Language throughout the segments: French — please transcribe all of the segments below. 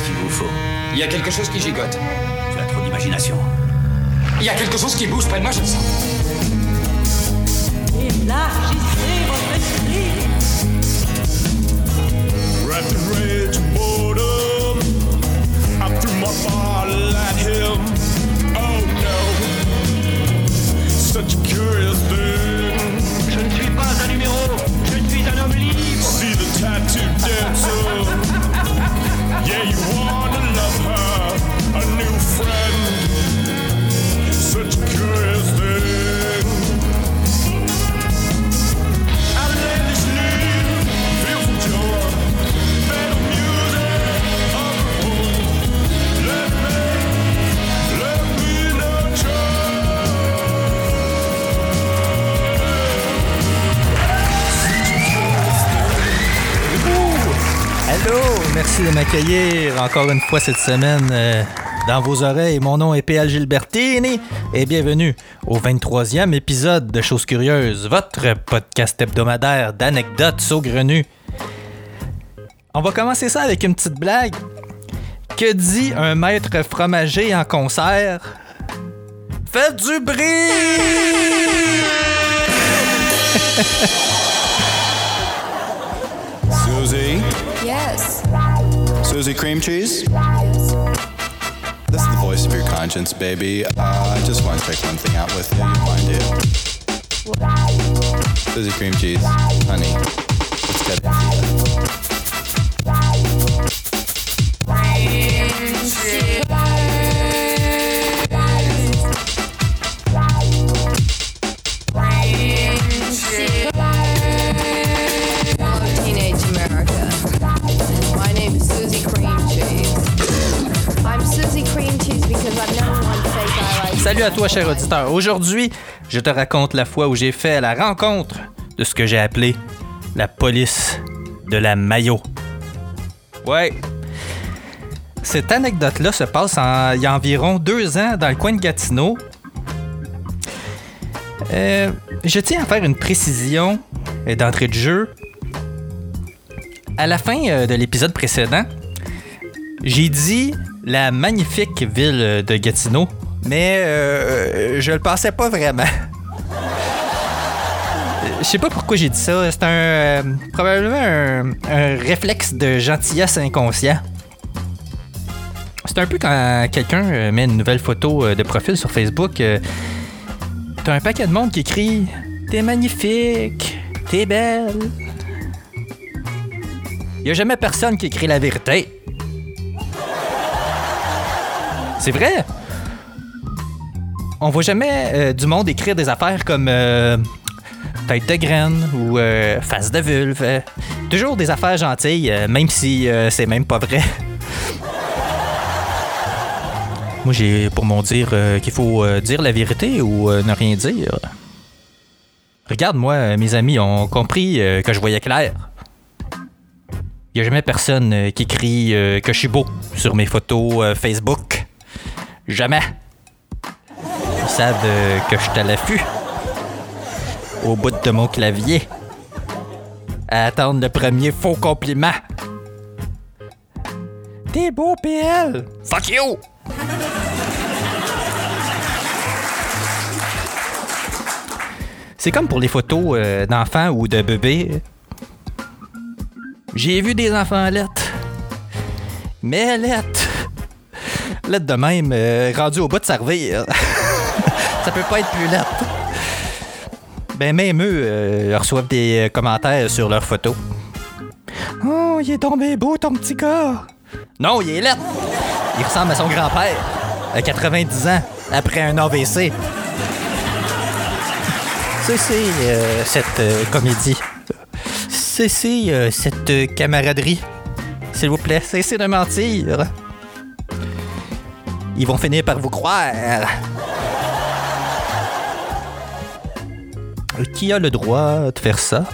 Qu'est-ce qu'il vous faut Il y a quelque chose qui gigote. Tu as trop d'imagination. Il y a quelque chose qui bouge près de moi, je le sens. Élargissez votre esprit. In rage and boredom, I threw my bottle at him. Oh no, such a curious thing. Je ne suis pas un numéro, je suis un homme libre. See the tattoo dancer. Yeah, you wanna love her, a new friend. Such a curious thing. Merci de m'accueillir encore une fois cette semaine euh, dans vos oreilles. Mon nom est PL Gilbertini et bienvenue au 23e épisode de Choses Curieuses, votre podcast hebdomadaire d'anecdotes saugrenues. On va commencer ça avec une petite blague. Que dit un maître fromager en concert? Faites du bruit! Susie? Yes. Susie cream cheese? This is the voice of your conscience, baby. Uh, I just want to take one thing out with you. You mind it? Susie cream cheese, honey. Let's get it. À toi, cher auditeur. Aujourd'hui, je te raconte la fois où j'ai fait la rencontre de ce que j'ai appelé la police de la maillot. Ouais. Cette anecdote-là se passe il y a environ deux ans dans le coin de Gatineau. Euh, je tiens à faire une précision euh, d'entrée de jeu. À la fin euh, de l'épisode précédent, j'ai dit la magnifique ville de Gatineau, mais euh, je le pensais pas vraiment. Je sais pas pourquoi j'ai dit ça. C'est un euh, probablement un, réflexe de gentillesse inconscient. C'est un peu quand quelqu'un euh, met une nouvelle photo euh, de profil sur Facebook. euh, T'as un paquet de monde qui écrit T'es magnifique, t'es belle. Y a jamais personne qui écrit la vérité. C'est vrai? On voit jamais euh, du monde écrire des affaires comme euh, tête de graine ou euh, face de vulve. Toujours des affaires gentilles, même si c'est même pas vrai. Moi, j'ai pour mon dire qu'il faut dire la vérité ou ne rien dire. Regarde-moi, mes amis ont compris que je voyais clair. Il a jamais personne qui écrit euh, que je suis beau sur mes photos Facebook. Jamais. Euh, que je suis à l'affût. Au bout de mon clavier. À attendre le premier faux compliment. T'es beau, PL! Fuck you! C'est comme pour les photos euh, d'enfants ou de bébés. J'ai vu des enfants lettres. Mais lettres. Lettres de même, euh, rendu au bout de servir. Ça peut pas être plus lettre. Ben même eux euh, reçoivent des euh, commentaires sur leurs photos. Oh, il est tombé beau ton petit gars. Non, il est lettre. Il ressemble à son grand-père, à 90 ans, après un AVC. Cessez euh, cette euh, comédie. Cessez euh, cette euh, camaraderie. S'il vous plaît, cessez de mentir. Ils vont finir par vous croire. Qui a le droit de faire ça?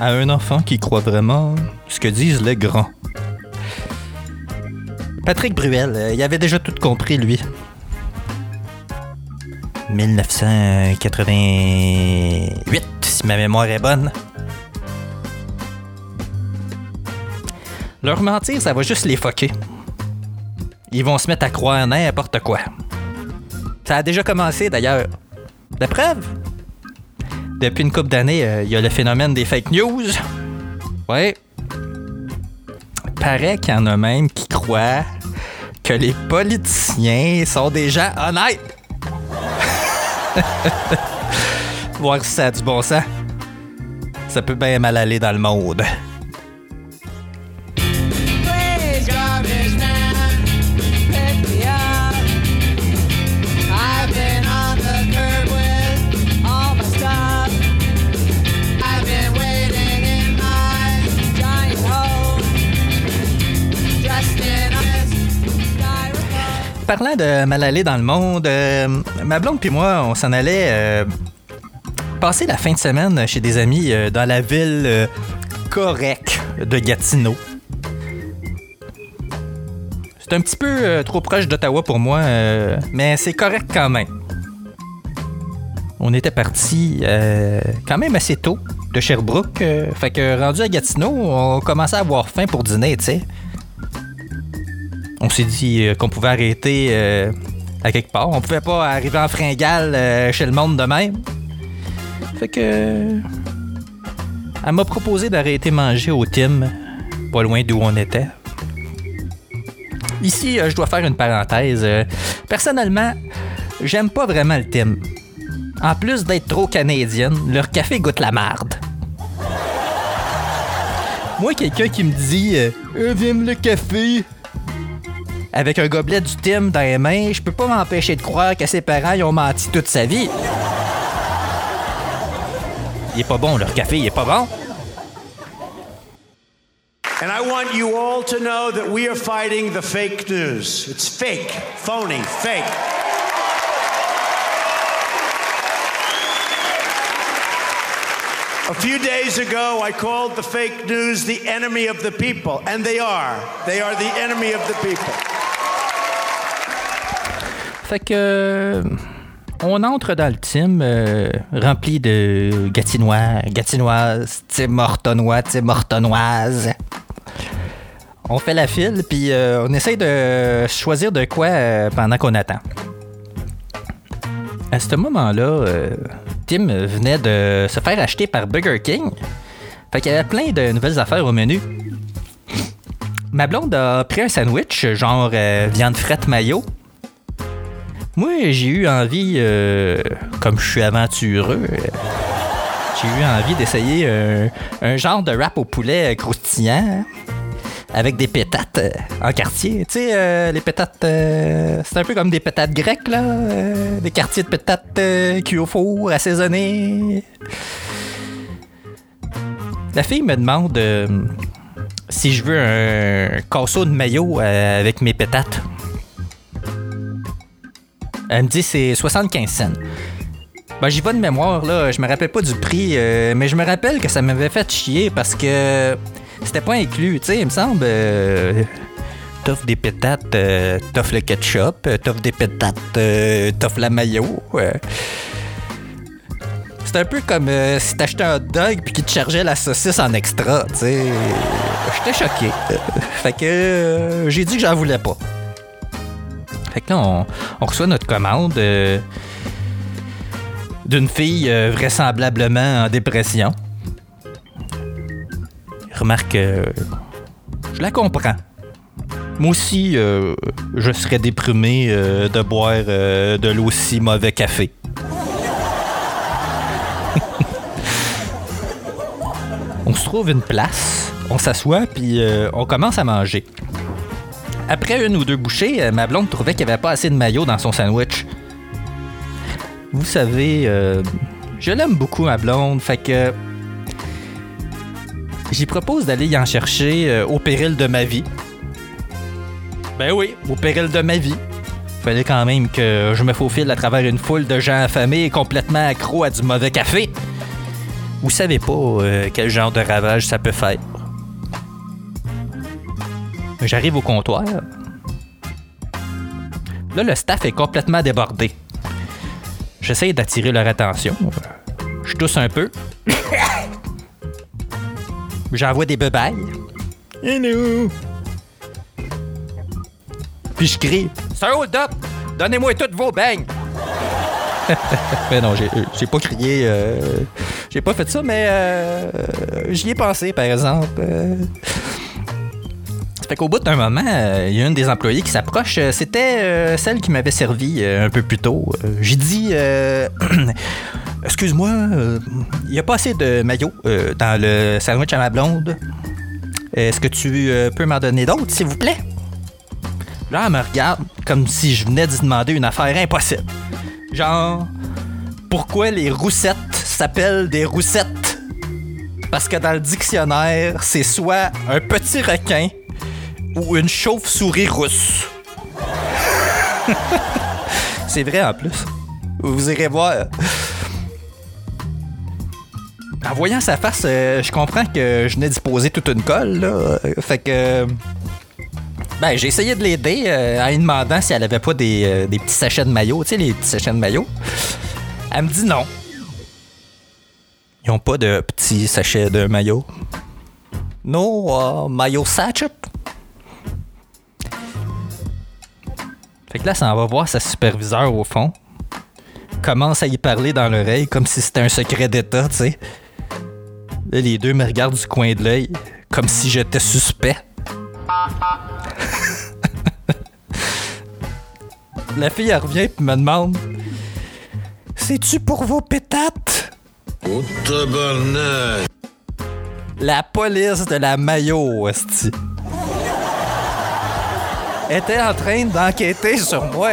À un enfant qui croit vraiment ce que disent les grands? Patrick Bruel, euh, il avait déjà tout compris, lui. 1988, si ma mémoire est bonne. Leur mentir, ça va juste les foquer. ils vont se mettre à croire n'importe quoi. Ça a déjà commencé d'ailleurs. La preuve? Depuis une couple d'années, euh, il y a le phénomène des fake news. Ouais. Paraît qu'il y en a même qui croient que les politiciens sont des gens honnêtes. Voir si ça a du bon sens. Ça peut bien mal aller dans le monde. Parlant de mal aller dans le monde, euh, ma blonde puis moi, on s'en allait euh, passer la fin de semaine chez des amis euh, dans la ville correcte de Gatineau. C'est un petit peu trop proche d'Ottawa pour moi, mais c'est correct quand même. On était parti quand même assez tôt de Sherbrooke, fait que rendu à Gatineau, on commençait à avoir faim pour dîner, tu sais. On s'est dit euh, qu'on pouvait arrêter euh, à quelque part. On pouvait pas arriver en fringale euh, chez le monde de même. Fait que. Elle m'a proposé d'arrêter manger au Tim, pas loin d'où on était. Ici, je dois faire une parenthèse. Personnellement, j'aime pas vraiment le Tim. En plus d'être trop canadienne, leur café goûte la marde. Moi, quelqu'un qui me dit euh, le café avec un gobelet du Tim dans les mains, je peux pas m'empêcher de croire que ses parents ils ont menti toute sa vie. Il est pas bon, leur café, il est pas bon. And I want you all to know that we are fighting the fake news. It's fake, phony, fake. A few days ago, I called the fake news the enemy of the people, and they are. They are the enemy of the people. Fait que. On entre dans le team euh, rempli de gatinois, gatinoises, Tim Hortonois, Tim Hortonoises. On fait la file, puis euh, on essaye de choisir de quoi euh, pendant qu'on attend. À ce moment-là, Tim venait de se faire acheter par Burger King. Fait qu'il y avait plein de nouvelles affaires au menu. Ma blonde a pris un sandwich, genre viande frette mayo. Moi, j'ai eu envie, euh, comme je suis aventureux, euh, j'ai eu envie d'essayer un, genre de wrap au poulet croustillant hein, avec des pétates euh, en quartier. Tu sais, les pétates, c'est un peu comme des pétates grecques, là. des quartiers de pétates cuits au four, assaisonnés. La fille me demande si je veux un casseau de maillot avec mes pétates. Elle me dit c'est 75 cents. Ben, j'ai pas de mémoire, là. Je me rappelle pas du prix, euh, mais je me rappelle que ça m'avait fait chier parce que c'était pas inclus. Tu sais, il me semble. Euh, t'offres des pétates, euh, t'offres le ketchup, euh, t'offres des pétates, euh, t'offres la mayo. C'est un peu comme si t'achetais un hot dog puis qu'ils te chargeait la saucisse en extra, tu sais. J'étais choqué. Fait que j'ai dit que j'en voulais pas. Fait que là, on, reçoit notre commande euh, d'une fille euh, vraisemblablement en dépression. Remarque, euh, je la comprends. Moi aussi, je serais déprimé de boire de l'aussi mauvais café. on se trouve une place, on s'assoit, puis on commence à manger. Après une ou deux bouchées, euh, ma blonde trouvait qu'il n'y avait pas assez de maillot dans son sandwich. Vous savez, euh, je l'aime beaucoup, ma blonde, fait que. J'y propose d'aller y en chercher euh, au péril de ma vie. Ben oui, au péril de ma vie. Fallait quand même que je me faufile à travers une foule de gens affamés et complètement accros à du mauvais café. Vous savez pas euh, quel genre de ravage ça peut faire. J'arrive au comptoir. Là, le staff est complètement débordé. J'essaye d'attirer leur attention. Je tousse un peu. J'envoie des bebailles. Hello! Puis je crie C'est un hold-up Donnez-moi toutes vos beignes Mais non, j'ai, euh, j'ai pas crié. euh, j'ai pas fait ça, mais euh, j'y ai pensé, par exemple. euh. Fait qu'au bout d'un moment, euh, il y a une des employées qui s'approche. Euh, C'était euh, celle qui m'avait servi un peu plus tôt. J'ai dit Excuse-moi, il y a pas assez de maillot euh, dans le sandwich à ma blonde. Est-ce que tu peux m'en donner d'autres, s'il vous plaît? Là, elle me regarde comme si je venais de demander une affaire impossible. Genre, pourquoi les roussettes s'appellent des roussettes? Parce que dans le dictionnaire, c'est soit un petit requin ou une chauve-souris rousse. c'est vrai en plus. Vous irez voir. En voyant sa face, euh, je comprends que je venais d'y poser toute une colle, Fait que. Ben, j'ai essayé de l'aider euh, en lui demandant si elle avait pas des, euh, petits sachets de maillot, tu sais, les petits sachets de maillot. Elle me dit non. Ils ont pas de petits sachets de maillot. No maillot sachet. Fait que là, ça en va voir sa superviseur au fond. Commence à y parler dans l'oreille comme si c'était un secret d'État, tu sais. Là, les deux me regardent du coin de l'œil, comme si j'étais suspect. La fille, elle revient et me demande C'est-tu pour vos pétates Oh! La police de la maillot, esti. Était en train d'enquêter sur moi.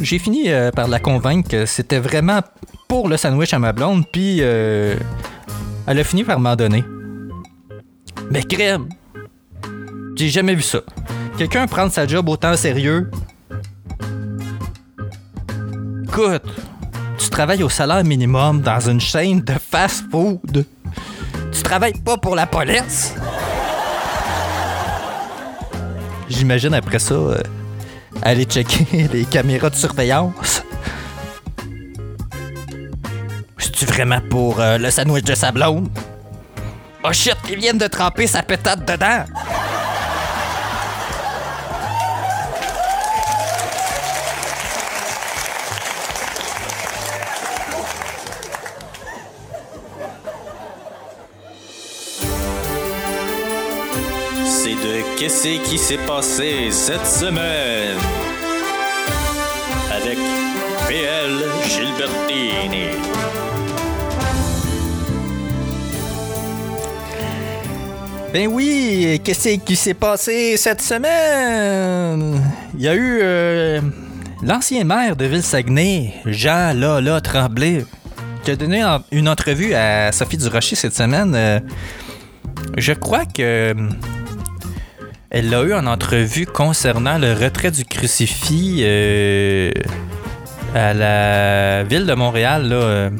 J'ai fini euh, par la convaincre que c'était vraiment pour le sandwich à ma blonde, puis euh, elle a fini par m'en donner. Mais crème, j'ai jamais vu ça. Quelqu'un prendre sa job autant au sérieux? Écoute, tu travailles au salaire minimum dans une chaîne de fast-food. Tu travailles pas pour la police? J'imagine après ça euh, aller checker les caméras de surveillance. C'est-tu vraiment pour euh, le sandwich de sa blonde? Oh shit, ils viennent de tremper sa pétate dedans! Qui s'est passé cette semaine? Avec PL Gilbertini. Ben oui, qu'est-ce qui s'est passé cette semaine? Il y a eu euh, l'ancien maire de Ville-Saguenay, Jean Lala Tremblay, qui a donné une entrevue à Sophie Durocher cette semaine. Euh, je crois que elle l'a eu en entrevue concernant le retrait du crucifix euh, à la ville de Montréal, là. euh,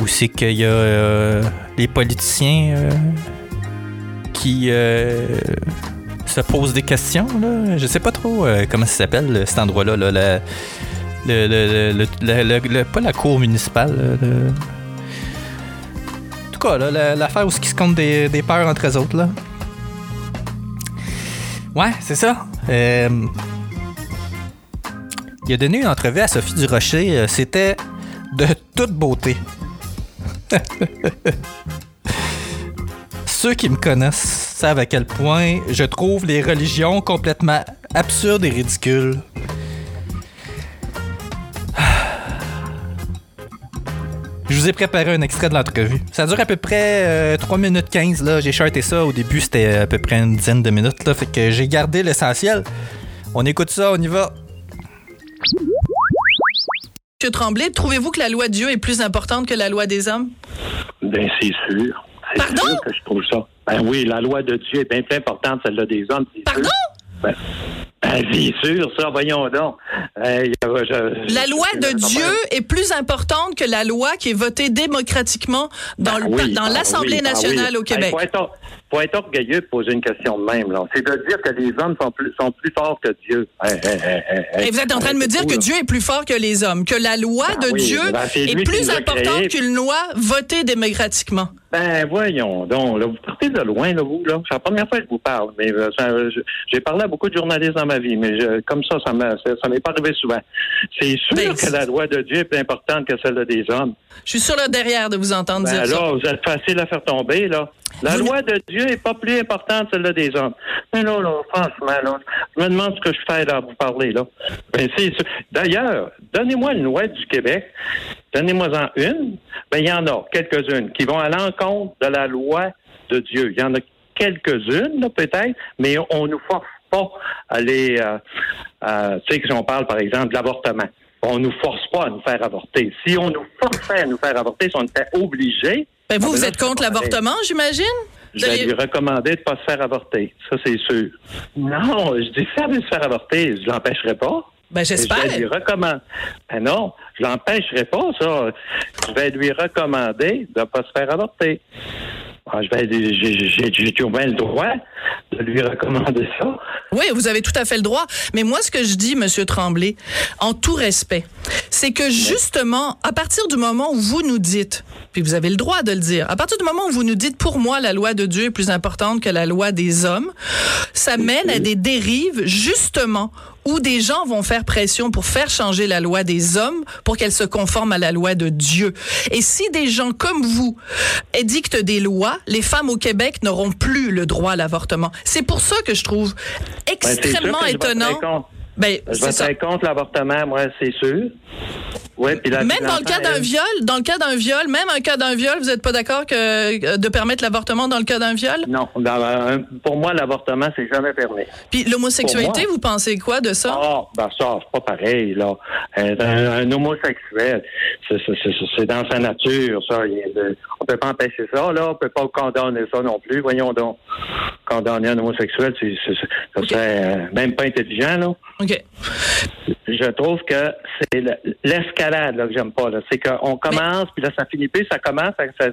où c'est qu'il y a euh, les politiciens euh, qui se posent des questions. Là. Je sais pas trop comment ça s'appelle cet endroit-là. là, la- le, pas la cour municipale. L'affaire où ils se comptent des, des peurs entre eux autres. Là. Ouais, c'est ça. Euh, il a donné une entrevue à Sophie Durocher. euh, C'était de toute beauté. Ceux qui me connaissent savent à quel point je trouve les religions complètement absurdes et ridicules. Vous ai préparé un extrait de l'entrevue. Ça dure à peu près euh, 3 minutes 15. Là. J'ai charté ça. Au début, c'était à peu près une dizaine de minutes. Là. Fait que j'ai gardé l'essentiel. On écoute ça, on y va. Monsieur Tremblay, trouvez-vous que la loi de Dieu est plus importante que la loi des hommes? Ben, c'est sûr. C'est sûr que je trouve ça. Ben oui, la loi de Dieu est bien plus importante que celle-là des hommes. Pardon? Ben, Ben, c'est sûr, ça, voyons donc. Euh, y a- je- La loi de Dieu est plus importante que la loi qui est votée démocratiquement dans, Oui, dans ah l'Assemblée ah nationale au Québec. Il faut, être, or- faut être orgueilleux de poser une question de même. là. C'est de dire que les hommes sont plus, sont plus forts que Dieu. Hey, hey, hey, hey, hey. Et vous êtes en train de me dire que Dieu est plus fort que les hommes, que la loi Ben de oui, Dieu ben est plus importante qu'une loi votée démocratiquement. Ben voyons donc, là, vous partez de loin, là, vous, là. C'est la première fois que je vous parle, mais euh, j'ai parlé à beaucoup de journalistes dans ma vie, mais je- comme ça, ça ça m'est pas arrivé souvent. C'est sûr Ben, que la loi de Dieu est plus importante que celle des hommes. Je suis sur le derrière de vous entendre dire ça. là, vous êtes facile à faire tomber, là. La loi de Dieu est pas plus importante que celle des hommes. Mais là, là, franchement, là, je me demande ce que je fais là à vous parler, là. Ben. D'ailleurs, donnez-moi une loi du Québec. Donnez-moi-en une. Ben, il y en a quelques-unes qui vont à l'encontre de la loi de Dieu. Il y en a quelques-unes, là, peut-être, mais on nous force pas à les, euh, euh, tu sais, si on parle, par exemple, de l'avortement. On nous force pas à nous faire avorter. Si on nous forçait à nous faire avorter, si on était obligé, Ben, vous, ah, ben vous là, êtes contre l'avortement, j'imagine? Je vais lui recommander de ne pas se faire avorter. Ça, c'est sûr. Non, je dis ça de se faire avorter. Je l'empêcherai pas. Ben, j'espère. Je vais lui recommander. Ben non, je l'empêcherai pas, ça. Je vais lui recommander de ne pas se faire avorter. Ah, j'ai, j'ai, j'ai tout bien le droit de lui recommander ça. Oui, vous avez tout à fait le droit. Mais moi, ce que je dis, Monsieur Tremblay, en tout respect, c'est que justement, à partir du moment où vous nous dites, puis vous avez le droit de le dire, à partir du moment où vous nous dites, pour moi, la loi de Dieu est plus importante que la loi des hommes, ça mène à des dérives, justement, où des gens vont faire pression pour faire changer la loi des hommes pour qu'elle se conforme à la loi de Dieu. Et si des gens comme vous édictent des lois, les femmes au Québec n'auront plus le droit à l'avortement. C'est pour ça que je trouve extrêmement étonnant. Ben, Je voterai contre l'avortement, moi, c'est sûr. Ouais, puis la- Même dans le cas d'un elle- viol, dans le cas d'un viol, même un cas d'un viol, vous n'êtes pas d'accord que euh, de permettre l'avortement dans le cas d'un viol? Non, un- pour moi, l'avortement, c'est jamais permis. Puis l'homosexualité, vous pensez quoi de ça? Ah, ben ça, c'est pas pareil, là. Euh, un, un homosexuel, c'est- dans sa nature, ça. Il on peut pas empêcher ça, là. On peut pas condamner ça non plus. Voyons donc. Condamner un homosexuel, c'est, serait euh, même pas intelligent, là. OK. Je trouve que c'est le- l'escalade, là, que j'aime pas, là. C'est qu'on commence, puis là, ça finit plus, ça commence, ça, ça,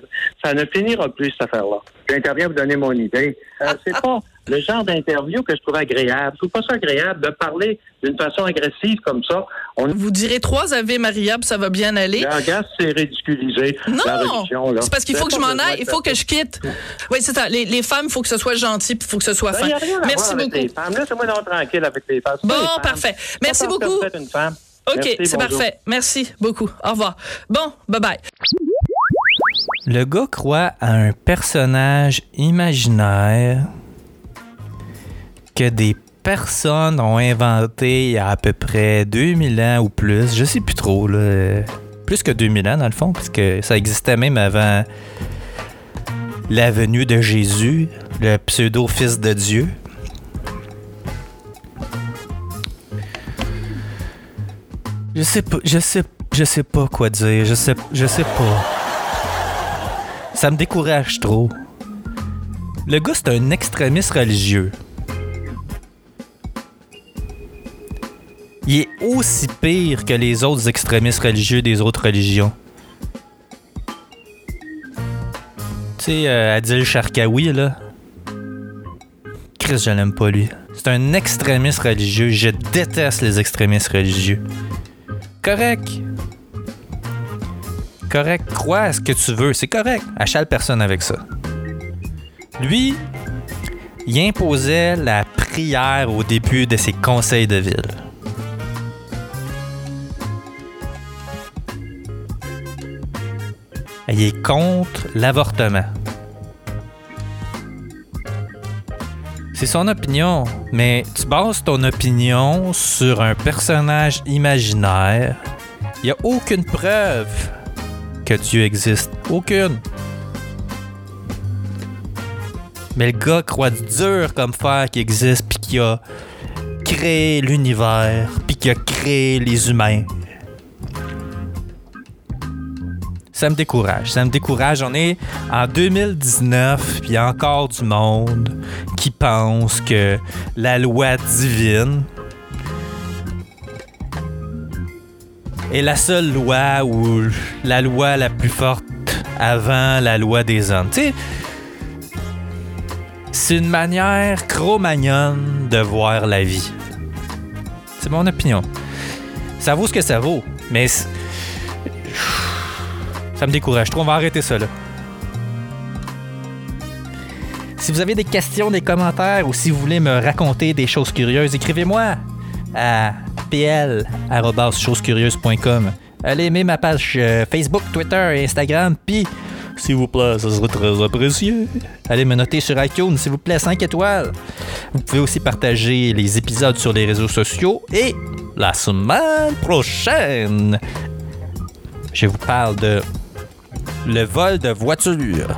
ça ne finira plus, cette affaire-là. J'interviens pour donner mon idée. Euh, c'est pas le genre d'interview que je trouve agréable. Je trouve pas ça agréable de parler d'une façon agressive comme ça. On Vous direz trois Ave Maria, puis ça va bien aller. Là, regarde, c'est ridiculisé. Non! là. C'est parce qu'il faut que je m'en aille, il faut que je quitte. Oui, c'est ça. Les, les femmes, il faut que ce soit gentil, puis il faut que ce soit fin. Ben, Merci voir avec beaucoup. les femmes. Laissez-moi donc tranquille avec les femmes. C'est Bon, pas les femmes. parfait. Merci parce que beaucoup. OK, c'est parfait. Merci beaucoup. Au revoir. Bon, bye-bye. Le gars croit à un personnage imaginaire que des personnes ont inventé il y a à peu près 2000 ans ou plus. Je sais plus trop, là. Plus que 2000 ans, dans le fond, parce que ça existait même avant la venue de Jésus, le pseudo-fils de Dieu. Je sais pas, je sais, je sais pas quoi dire. Je sais, je sais pas. Ça me décourage trop. Le gars, c'est un extrémiste religieux. Il est aussi pire que les autres extrémistes religieux des autres religions. Tu sais, euh, Adil Sharkawi, là. Chris, je l'aime pas, lui. C'est un extrémiste religieux. Je déteste les extrémistes religieux. Correct. Correct. Crois ce que tu veux. C'est correct. Achale personne avec ça. Lui, il imposait la prière au début de ses conseils de ville. Il est contre l'avortement. C'est son opinion, mais tu bases ton opinion sur un personnage imaginaire. Il n'y a aucune preuve que Dieu existe. Aucune. Mais le gars croit dur comme fer qu'il existe, puis qu'il a créé l'univers, puis qu'il a créé les humains. ça me décourage. Ça me décourage. On est en 2019, puis il y a encore du monde qui pense que la loi divine est la seule loi ou la loi la plus forte avant la loi des hommes. Tu sais, c'est une manière chromagnonne de voir la vie. C'est mon opinion. Ça vaut ce que ça vaut, mais ça me décourage trop. On va arrêter ça là. Si vous avez des questions, des commentaires ou si vous voulez me raconter des choses curieuses, écrivez-moi à pl.chosescurieuses.com. Allez aimer ma page euh, Facebook, Twitter et Instagram, puis s'il vous plaît, ça serait très apprécié. Allez me noter sur iTunes, s'il vous plaît, 5 étoiles. Vous pouvez aussi partager les épisodes sur les réseaux sociaux et la semaine prochaine, je vous parle de le vol de voiture.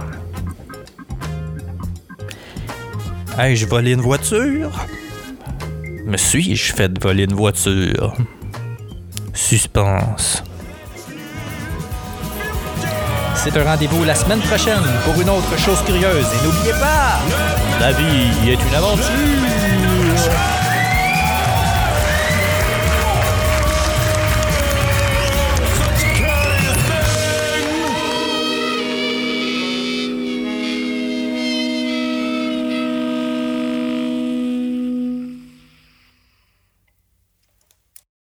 Ai-je volé une voiture? Me suis-je fait voler une voiture? Suspense. C'est un rendez-vous la semaine prochaine pour une autre chose curieuse. Et n'oubliez pas, la vie est une aventure.